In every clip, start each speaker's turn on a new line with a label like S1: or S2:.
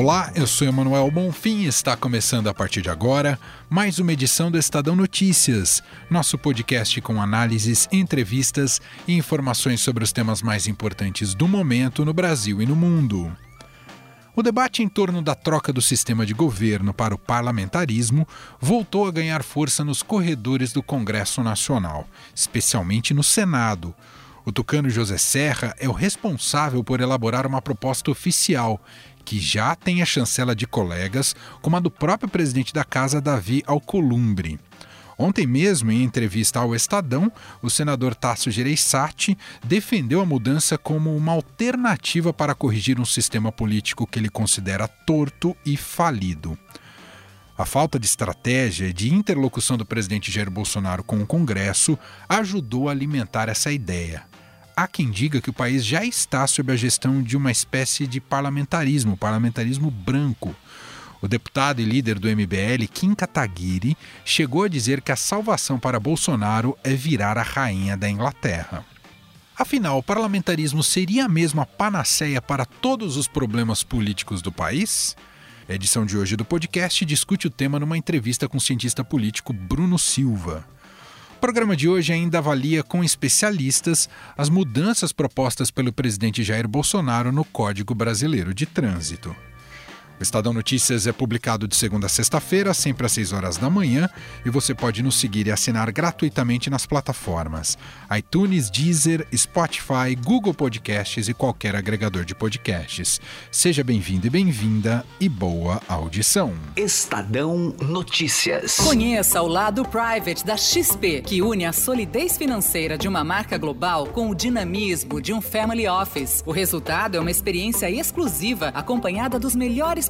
S1: Olá, eu sou Emanuel Bonfim e está começando a partir de agora mais uma edição do Estadão Notícias, nosso podcast com análises, entrevistas e informações sobre os temas mais importantes do momento no Brasil e no mundo. O debate em torno da troca do sistema de governo para o parlamentarismo voltou a ganhar força nos corredores do Congresso Nacional, especialmente no Senado. O tucano José Serra é o responsável por elaborar uma proposta oficial que já tem a chancela de colegas, como a do próprio presidente da casa, Davi Alcolumbre. Ontem mesmo, em entrevista ao Estadão, o senador Tasso Gereissati defendeu a mudança como uma alternativa para corrigir um sistema político que ele considera torto e falido. A falta de estratégia e de interlocução do presidente Jair Bolsonaro com o Congresso ajudou a alimentar essa ideia há quem diga que o país já está sob a gestão de uma espécie de parlamentarismo, parlamentarismo branco. O deputado e líder do MBL, Kim Kataguiri, chegou a dizer que a salvação para Bolsonaro é virar a rainha da Inglaterra. Afinal, o parlamentarismo seria a mesma panaceia para todos os problemas políticos do país? A edição de hoje do podcast discute o tema numa entrevista com o cientista político Bruno Silva. O programa de hoje ainda avalia com especialistas as mudanças propostas pelo presidente Jair Bolsonaro no Código Brasileiro de Trânsito. O Estadão Notícias é publicado de segunda a sexta-feira, sempre às 6 horas da manhã, e você pode nos seguir e assinar gratuitamente nas plataformas iTunes, Deezer, Spotify, Google Podcasts e qualquer agregador de podcasts. Seja bem-vindo e bem-vinda e boa audição.
S2: Estadão Notícias.
S3: Conheça o lado private da XP, que une a solidez financeira de uma marca global com o dinamismo de um family office. O resultado é uma experiência exclusiva acompanhada dos melhores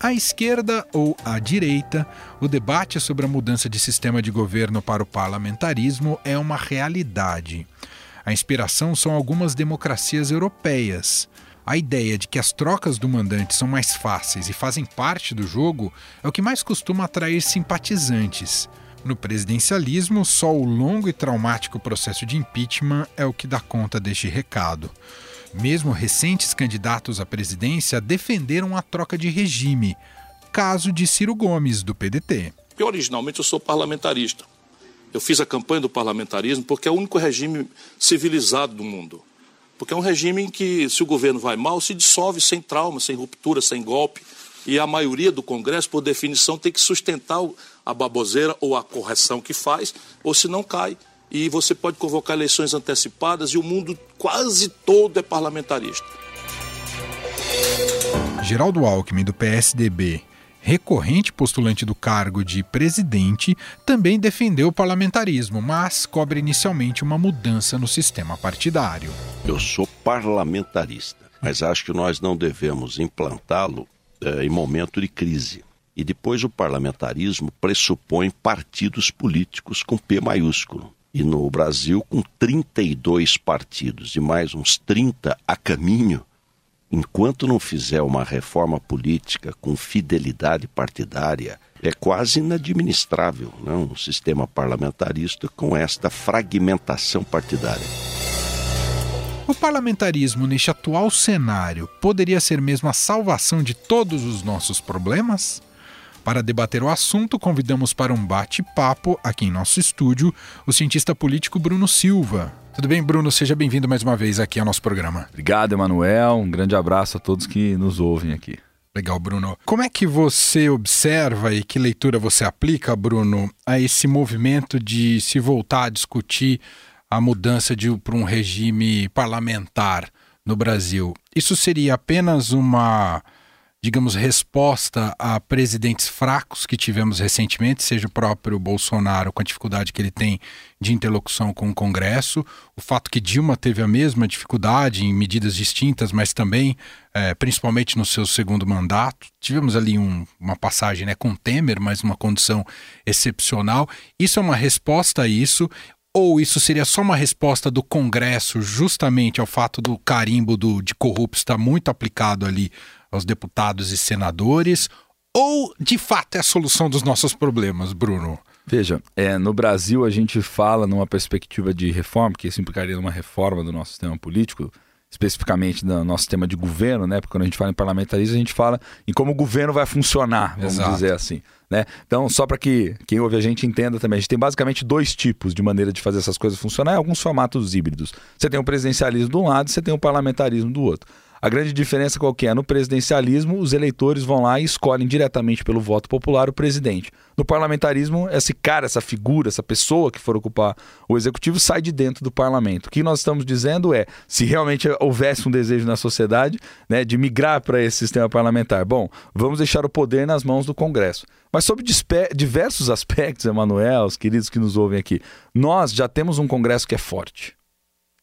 S1: À esquerda ou à direita, o debate sobre a mudança de sistema de governo para o parlamentarismo é uma realidade. A inspiração são algumas democracias europeias. A ideia de que as trocas do mandante são mais fáceis e fazem parte do jogo é o que mais costuma atrair simpatizantes. No presidencialismo, só o longo e traumático processo de impeachment é o que dá conta deste recado. Mesmo recentes candidatos à presidência defenderam a troca de regime, caso de Ciro Gomes, do PDT.
S4: Eu, originalmente, eu sou parlamentarista. Eu fiz a campanha do parlamentarismo porque é o único regime civilizado do mundo. Porque é um regime em que, se o governo vai mal, se dissolve sem trauma, sem ruptura, sem golpe. E a maioria do Congresso, por definição, tem que sustentar a baboseira ou a correção que faz, ou se não cai e você pode convocar eleições antecipadas e o mundo quase todo é parlamentarista.
S1: Geraldo Alckmin, do PSDB, recorrente postulante do cargo de presidente, também defendeu o parlamentarismo, mas cobre inicialmente uma mudança no sistema partidário.
S5: Eu sou parlamentarista, mas acho que nós não devemos implantá-lo eh, em momento de crise. E depois o parlamentarismo pressupõe partidos políticos com P maiúsculo e no Brasil, com 32 partidos e mais uns 30 a caminho, enquanto não fizer uma reforma política com fidelidade partidária, é quase inadministrável né? um sistema parlamentarista com esta fragmentação partidária.
S1: O parlamentarismo neste atual cenário poderia ser mesmo a salvação de todos os nossos problemas? Para debater o assunto, convidamos para um bate-papo aqui em nosso estúdio o cientista político Bruno Silva. Tudo bem, Bruno? Seja bem-vindo mais uma vez aqui ao nosso programa.
S6: Obrigado, Emanuel. Um grande abraço a todos que nos ouvem aqui.
S1: Legal, Bruno. Como é que você observa e que leitura você aplica, Bruno, a esse movimento de se voltar a discutir a mudança para um regime parlamentar no Brasil, isso seria apenas uma digamos, resposta a presidentes fracos que tivemos recentemente, seja o próprio Bolsonaro, com a dificuldade que ele tem de interlocução com o Congresso, o fato que Dilma teve a mesma dificuldade em medidas distintas, mas também, é, principalmente no seu segundo mandato. Tivemos ali um, uma passagem né, com Temer, mas uma condição excepcional. Isso é uma resposta a isso. Ou isso seria só uma resposta do Congresso justamente ao fato do carimbo do, de corrupto estar muito aplicado ali aos deputados e senadores? Ou, de fato, é a solução dos nossos problemas, Bruno?
S6: Veja, é, no Brasil a gente fala numa perspectiva de reforma, que isso implicaria numa reforma do nosso sistema político, especificamente do nosso sistema de governo, né? Porque quando a gente fala em parlamentarismo, a gente fala em como o governo vai funcionar, vamos Exato. dizer assim. Né? Então, só para que quem ouve a gente entenda também, a gente tem basicamente dois tipos de maneira de fazer essas coisas funcionar, alguns formatos híbridos. Você tem o presidencialismo de um lado e você tem o parlamentarismo do outro. A grande diferença qual é? No presidencialismo, os eleitores vão lá e escolhem diretamente pelo voto popular o presidente. No parlamentarismo, esse cara, essa figura, essa pessoa que for ocupar o executivo sai de dentro do parlamento. O que nós estamos dizendo é, se realmente houvesse um desejo na sociedade né, de migrar para esse sistema parlamentar, bom, vamos deixar o poder nas mãos do Congresso. Mas sobre diversos aspectos, Emanuel, os queridos que nos ouvem aqui, nós já temos um Congresso que é forte.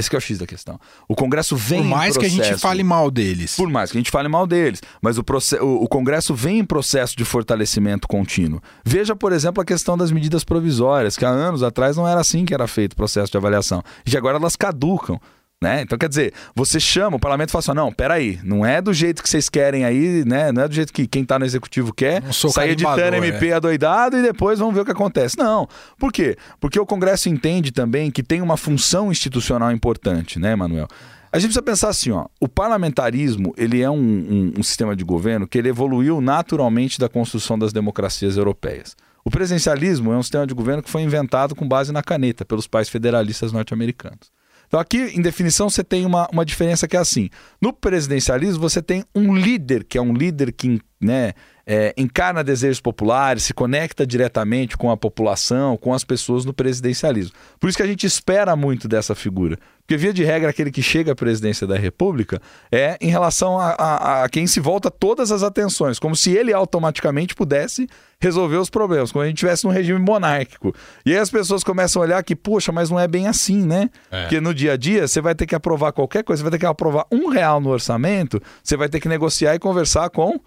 S6: Esse é o X da questão. O Congresso vem
S1: Por mais
S6: processo,
S1: que a gente fale mal deles.
S6: Por mais que a gente fale mal deles. Mas o, o, o, Congresso vem em processo de fortalecimento contínuo. Veja, por exemplo, a questão das medidas provisórias, que há anos atrás não era assim que era feito o processo de avaliação. E agora elas caducam. Né? Então, quer dizer, você chama, o parlamento fala assim: não, peraí, não é do jeito que vocês querem aí, né? Não é do jeito que quem está no executivo quer, sair editando MP é. adoidado e depois vamos ver o que acontece. Não. Por quê? Porque o Congresso entende também que tem uma função institucional importante, né, Manuel? A gente precisa pensar assim, ó, o parlamentarismo ele é um, um, um sistema de governo que ele evoluiu naturalmente da construção das democracias europeias. O presidencialismo é um sistema de governo que foi inventado com base na caneta pelos pais federalistas norte-americanos. Então, aqui, em definição, você tem uma, uma diferença que é assim: no presidencialismo, você tem um líder, que é um líder que né, é, encarna desejos populares, se conecta diretamente com a população, com as pessoas no presidencialismo. Por isso que a gente espera muito dessa figura. Porque, via de regra, aquele que chega à presidência da República é em relação a, a, a quem se volta todas as atenções, como se ele automaticamente pudesse resolver os problemas, como a gente estivesse num regime monárquico. E aí as pessoas começam a olhar que, poxa, mas não é bem assim, né? É. Porque no dia a dia você vai ter que aprovar qualquer coisa, você vai ter que aprovar um real no orçamento, você vai ter que negociar e conversar com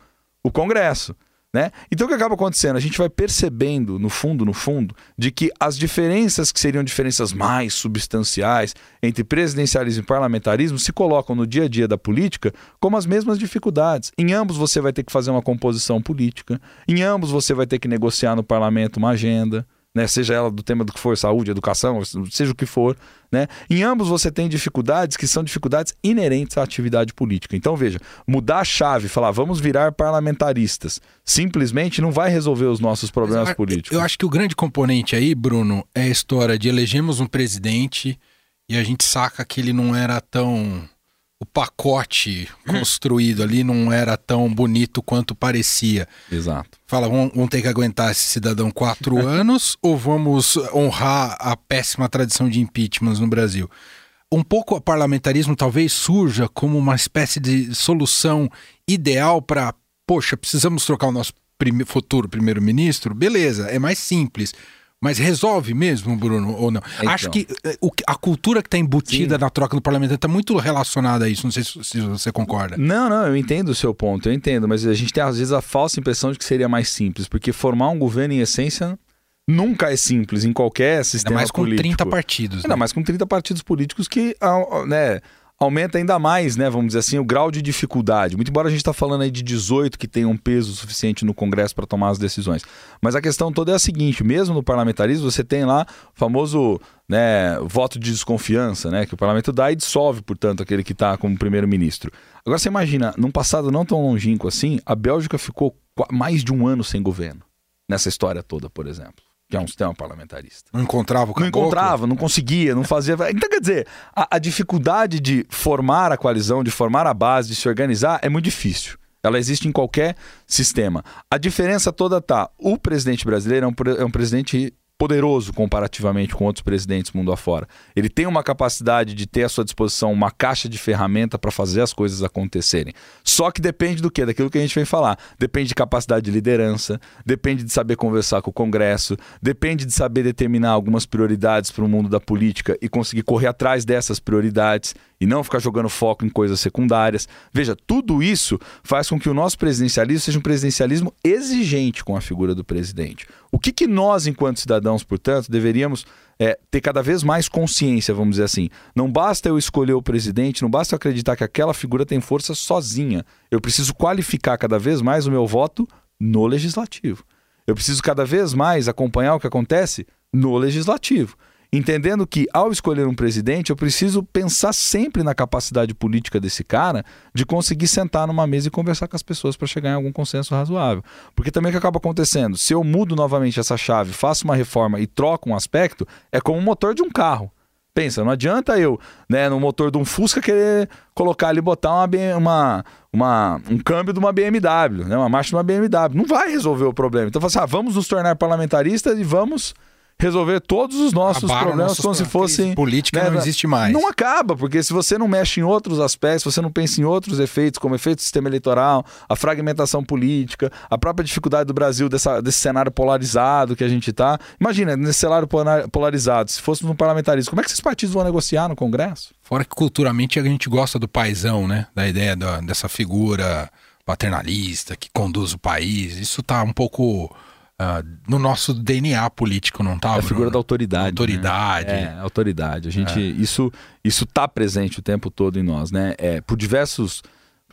S6: o Congresso. Né? Então o que acaba acontecendo? A gente vai percebendo, no fundo, no fundo, de que as diferenças que seriam diferenças mais substanciais entre presidencialismo e parlamentarismo se colocam no dia a dia da política como as mesmas dificuldades. Em ambos você vai ter que fazer uma composição política, em ambos você vai ter que negociar no parlamento uma agenda né? seja ela do tema do que for, saúde, educação, seja o que for. Né? Em ambos você tem dificuldades que são dificuldades inerentes à atividade política. Então, veja, mudar a chave, falar vamos virar parlamentaristas, simplesmente não vai resolver os nossos problemas
S1: eu,
S6: políticos.
S1: Eu acho que o grande componente aí, Bruno, é a história de elegemos um presidente e a gente saca que ele não era tão o pacote construído ali não era tão bonito quanto parecia.
S6: Exato.
S1: Fala, vamos, vamos ter que aguentar esse cidadão quatro anos ou vamos honrar a péssima tradição de impeachments no Brasil? Um pouco o parlamentarismo talvez surja como uma espécie de solução ideal para, poxa, precisamos trocar o nosso prime futuro primeiro-ministro? Beleza, é mais simples. Mas resolve mesmo, Bruno, ou não? Então. Acho que eh, a cultura que está embutida Sim. na troca do parlamento está muito relacionada a isso. Não sei se, você concorda.
S6: Não, não, eu entendo o seu ponto, eu entendo. Mas a gente tem, às vezes, a falsa impressão de que seria mais simples. Porque formar um governo, em essência, nunca é simples em qualquer sistema Ainda
S1: mais com
S6: político.
S1: 30 partidos.
S6: Ainda né? mais com 30 partidos políticos que, né aumenta ainda mais, né, vamos dizer assim, o grau de dificuldade. Muito embora a gente está falando aí de 18 que tem um peso suficiente no Congresso para tomar as decisões. Mas a questão toda é a seguinte, mesmo no parlamentarismo, você tem lá o famoso né, voto de desconfiança, né, que o parlamento dá e dissolve, portanto, aquele que está como primeiro-ministro. Agora você imagina, num passado não tão longínquo assim, a Bélgica ficou mais de um ano sem governo, nessa história toda, por exemplo que é um sistema parlamentarista.
S1: Não encontrava o caboclo?
S6: Não encontrava, não conseguia, não fazia. Então, quer dizer, a, a, dificuldade de formar a coalizão, de formar a base, de se organizar, é muito difícil. Ela existe em qualquer sistema. A diferença toda tá: o presidente brasileiro é um, é um presidente poderoso comparativamente com outros presidentes mundo afora. Ele tem uma capacidade de ter à sua disposição uma caixa de ferramenta para fazer as coisas acontecerem. Só que depende do quê? Daquilo que a gente vem falar. Depende de capacidade de liderança, depende de saber conversar com o Congresso, depende de saber determinar algumas prioridades para o mundo da política e conseguir correr atrás dessas prioridades e não ficar jogando foco em coisas secundárias. Veja, tudo isso faz com que o nosso presidencialismo seja um presidencialismo exigente com a figura do presidente. O que, que nós, enquanto cidadãos, portanto, deveríamos é, ter cada vez mais consciência, vamos dizer assim. Não basta eu escolher o presidente, não basta eu acreditar que aquela figura tem força sozinha. Eu preciso qualificar cada vez mais o meu voto no legislativo. Eu preciso cada vez mais acompanhar o que acontece no legislativo entendendo que ao escolher um presidente, eu preciso pensar sempre na capacidade política desse cara de conseguir sentar numa mesa e conversar com as pessoas para chegar em algum consenso razoável. Porque também o que acaba acontecendo, se eu mudo novamente essa chave, faço uma reforma e troco um aspecto, é como o motor de um carro. Pensa, não adianta eu, né, no motor de um Fusca querer colocar ali botar uma, uma, uma, um câmbio de uma BMW, né, uma marcha de uma BMW. Não vai resolver o problema. Então, assim, ah, vamos nos tornar parlamentaristas e vamos resolver todos os nossos problemas como se fossem.
S1: Política né, não existe mais.
S6: Não acaba, porque se você não mexe em outros aspectos, se você não pensa em outros efeitos, como efeito do sistema eleitoral, a fragmentação política, a própria dificuldade do Brasil dessa, desse cenário polarizado que a gente está. Imagina, nesse cenário polarizado, se fosse um parlamentarismo, como é que esses partidos vão negociar no Congresso?
S1: Fora que culturalmente a gente gosta do paisão, né? Da ideia da, dessa figura paternalista que conduz o país. Isso está um pouco Uh, no nosso DNA político, não tá?
S6: É a figura da autoridade.
S1: Autoridade.
S6: Né? É, autoridade. A gente, é. isso, isso tá presente o tempo todo em nós, né? É, por diversos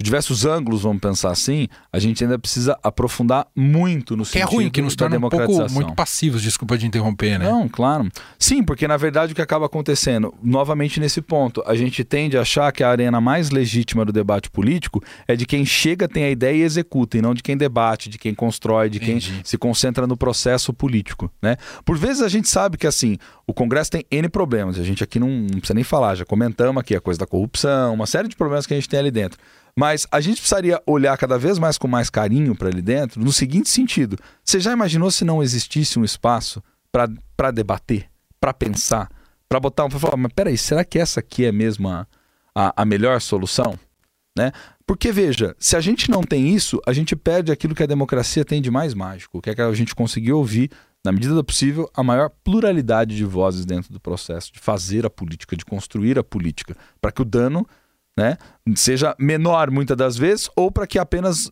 S6: diversos ângulos, vamos pensar assim, a gente ainda precisa aprofundar muito no que sentido
S1: é ruim, que nos torna um pouco muito passivos, desculpa de interromper, né?
S6: Não, claro. Sim, porque na verdade o que acaba acontecendo, novamente nesse ponto, a gente tende a achar que a arena mais legítima do debate político é de quem chega, tem a ideia e executa, e não de quem debate, de quem constrói, de quem Entendi. se concentra no processo político, né? Por vezes a gente sabe que assim, o Congresso tem N problemas, a gente aqui não, não precisa nem falar, já comentamos aqui a coisa da corrupção, uma série de problemas que a gente tem ali dentro. Mas a gente precisaria olhar cada vez mais com mais carinho para ali dentro, no seguinte sentido: você já imaginou se não existisse um espaço para debater, para pensar, para botar um. para falar, mas peraí, será que essa aqui é mesmo a, a, a melhor solução? Né? Porque veja, se a gente não tem isso, a gente perde aquilo que a democracia tem de mais mágico, que é que a gente conseguir ouvir, na medida do possível, a maior pluralidade de vozes dentro do processo de fazer a política, de construir a política, para que o dano né, seja menor muitas das vezes ou para que apenas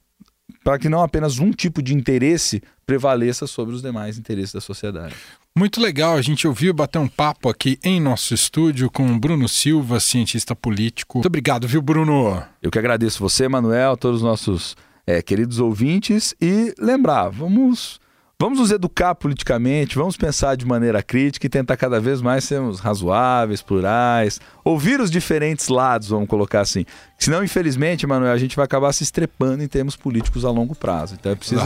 S6: para que não apenas um tipo de interesse prevaleça sobre os demais interesses da sociedade.
S1: Muito legal, a gente ouviu bater um papo aqui em nosso estúdio com Bruno Silva, cientista político. Muito obrigado, viu, Bruno?
S6: Eu que agradeço você, Manuel, todos os nossos é, queridos ouvintes e lembrar, vamos Vamos nos educar politicamente, vamos pensar de maneira crítica e tentar cada vez mais sermos razoáveis, plurais, ouvir os diferentes lados, vamos colocar assim. Senão, infelizmente, Manuel, a gente vai acabar se estrepando em termos políticos a longo prazo. Então é preciso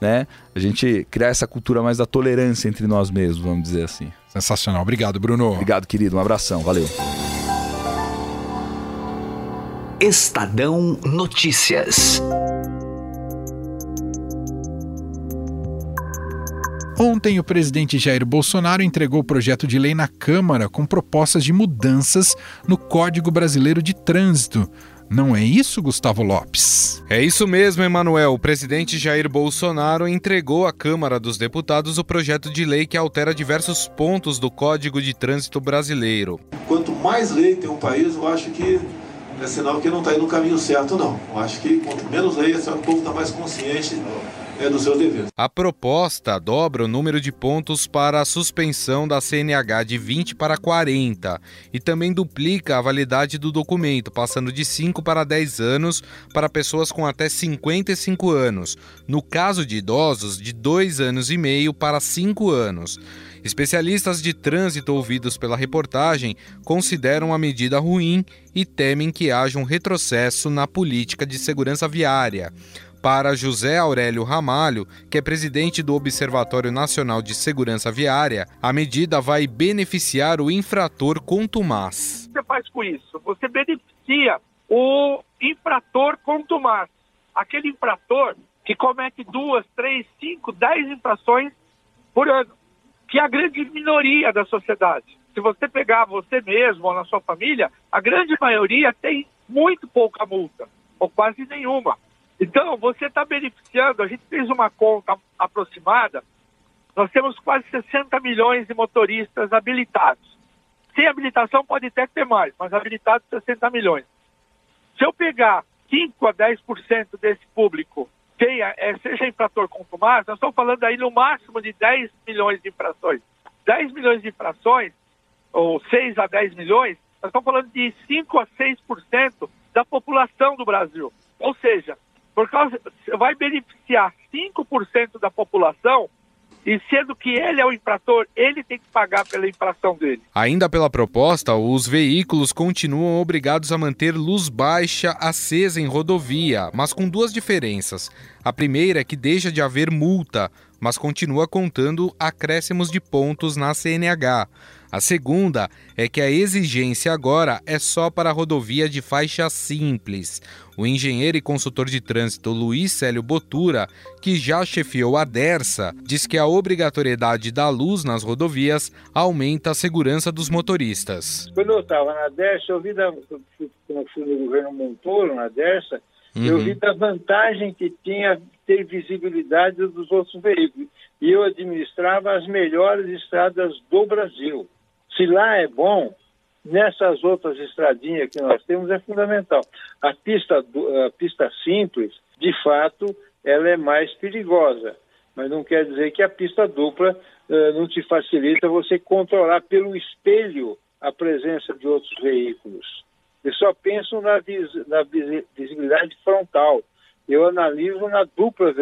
S6: né, a gente criar essa cultura mais da tolerância entre nós mesmos, vamos dizer assim.
S1: Sensacional. Obrigado, Bruno.
S6: Obrigado, querido. Um abração. Valeu.
S2: Estadão Notícias.
S1: Ontem, o presidente Jair Bolsonaro entregou o projeto de lei na Câmara com propostas de mudanças no Código Brasileiro de Trânsito. Não é isso, Gustavo Lopes?
S7: É isso mesmo, Emanuel. O presidente Jair Bolsonaro entregou à Câmara dos Deputados o projeto de lei que altera diversos pontos do Código de Trânsito Brasileiro.
S8: Quanto mais lei tem um país, eu acho que é sinal que não está indo no caminho certo, não. Eu acho que quanto menos lei, é o povo está mais consciente é.
S7: A proposta dobra o número de pontos para a suspensão da CNH de 20 para 40 e também duplica a validade do documento, passando de 5 para 10 anos para pessoas com até 55 anos. No caso de idosos, de 2 anos e meio para 5 anos. Especialistas de trânsito ouvidos pela reportagem consideram a medida ruim e temem que haja um retrocesso na política de segurança viária. Para José Aurélio Ramalho, que é presidente do Observatório Nacional de Segurança Viária, a medida vai beneficiar o infrator contumaz.
S9: O que você faz com isso? Você beneficia o infrator contumaz, aquele infrator que comete duas, três, cinco, dez infrações por ano. que é a grande minoria da sociedade. Se você pegar você mesmo ou na sua família, a grande maioria tem muito pouca multa, ou quase nenhuma. Então, você está beneficiando, a gente fez uma conta aproximada, nós temos quase 60 milhões de motoristas habilitados. Sem habilitação pode até ter mais, mas habilitados 60 milhões. Se eu pegar 5 a 10% desse público tenha, é, seja infrator mais, nós estamos falando aí no máximo de 10 milhões de infrações. 10 milhões de infrações, ou 6 a 10 milhões, nós estamos falando de 5 a 6% da população do Brasil. Ou seja, por causa, vai beneficiar 5% da população e sendo que ele é o infrator, ele tem que pagar pela infração dele.
S7: Ainda pela proposta, os veículos continuam obrigados a manter luz baixa acesa em rodovia, mas com duas diferenças. A primeira é que deixa de haver multa, mas continua contando acréscimos de pontos na CNH. A segunda é que a exigência agora é só para a rodovia de faixa simples. O engenheiro e consultor de trânsito Luiz Célio Botura, que já chefiou a Dersa, diz que a obrigatoriedade da luz nas rodovias aumenta a segurança dos motoristas.
S10: Quando eu estava na Dersa, eu vi da, quando fui no governo Montoro, na Dersa, uhum. eu vi da vantagem que tinha ter visibilidade dos outros veículos. E eu administrava as melhores estradas do Brasil. Se lá é bom, nessas outras estradinhas que nós temos é fundamental. A pista, a pista simples, de fato, ela é mais perigosa, mas não quer dizer que a pista dupla uh, não te facilita você controlar pelo espelho a presença de outros veículos. Eu só penso na, vis na visibilidade frontal eu analiso na dupla,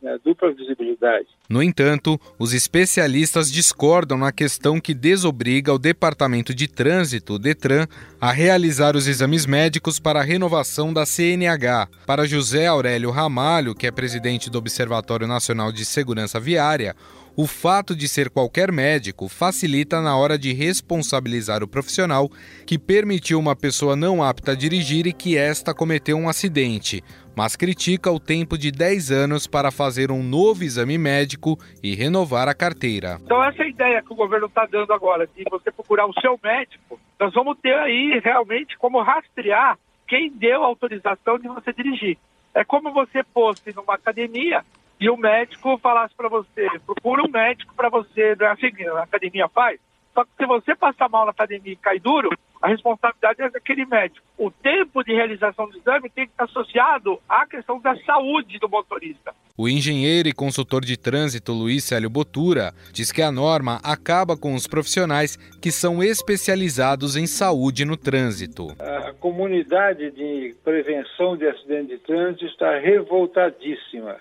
S10: na dupla visibilidade.
S7: No entanto, os especialistas discordam na questão que desobriga o Departamento de Trânsito, DETRAN, a realizar os exames médicos para a renovação da CNH. Para José Aurélio Ramalho, que é presidente do Observatório Nacional de Segurança Viária, o fato de ser qualquer médico facilita na hora de responsabilizar o profissional que permitiu uma pessoa não apta a dirigir e que esta cometeu um acidente, mas critica o tempo de 10 anos para fazer um novo exame médico e renovar a carteira.
S9: Então, essa é ideia que o governo está dando agora, de você procurar o seu médico. Nós vamos ter aí realmente como rastrear quem deu a autorização de você dirigir. É como você fosse numa academia e o médico falasse para você, procura um médico para você, não é assim que a academia faz? Só que se você passar mal na academia e cair duro, a responsabilidade é daquele médico. O tempo de realização do exame tem que estar associado à questão da saúde do motorista.
S7: O engenheiro e consultor de trânsito Luiz Célio Botura diz que a norma acaba com os profissionais que são especializados em saúde no trânsito.
S10: A comunidade de prevenção de acidente de trânsito está revoltadíssima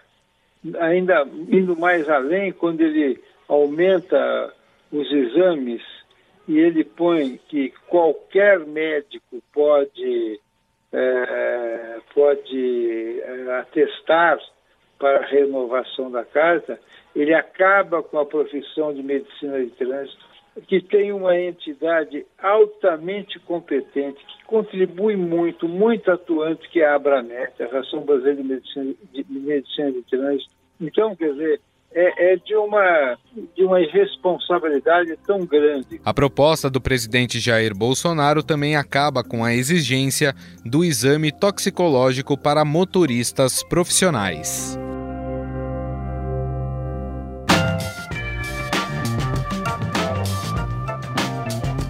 S10: ainda indo mais além, quando ele aumenta os exames e ele põe que qualquer médico pode, é, pode é, atestar para a renovação da carta, ele acaba com a profissão de medicina de trânsito, que tem uma entidade altamente competente, que contribui muito, muito atuante, que é a Abranet, a Ração Brasileira de Medicina de, Medicina de Trânsito. Então, quer dizer, é, é, de, uma, de uma irresponsabilidade tão grande.
S7: A proposta do presidente Jair Bolsonaro também acaba com a exigência do exame toxicológico para motoristas profissionais.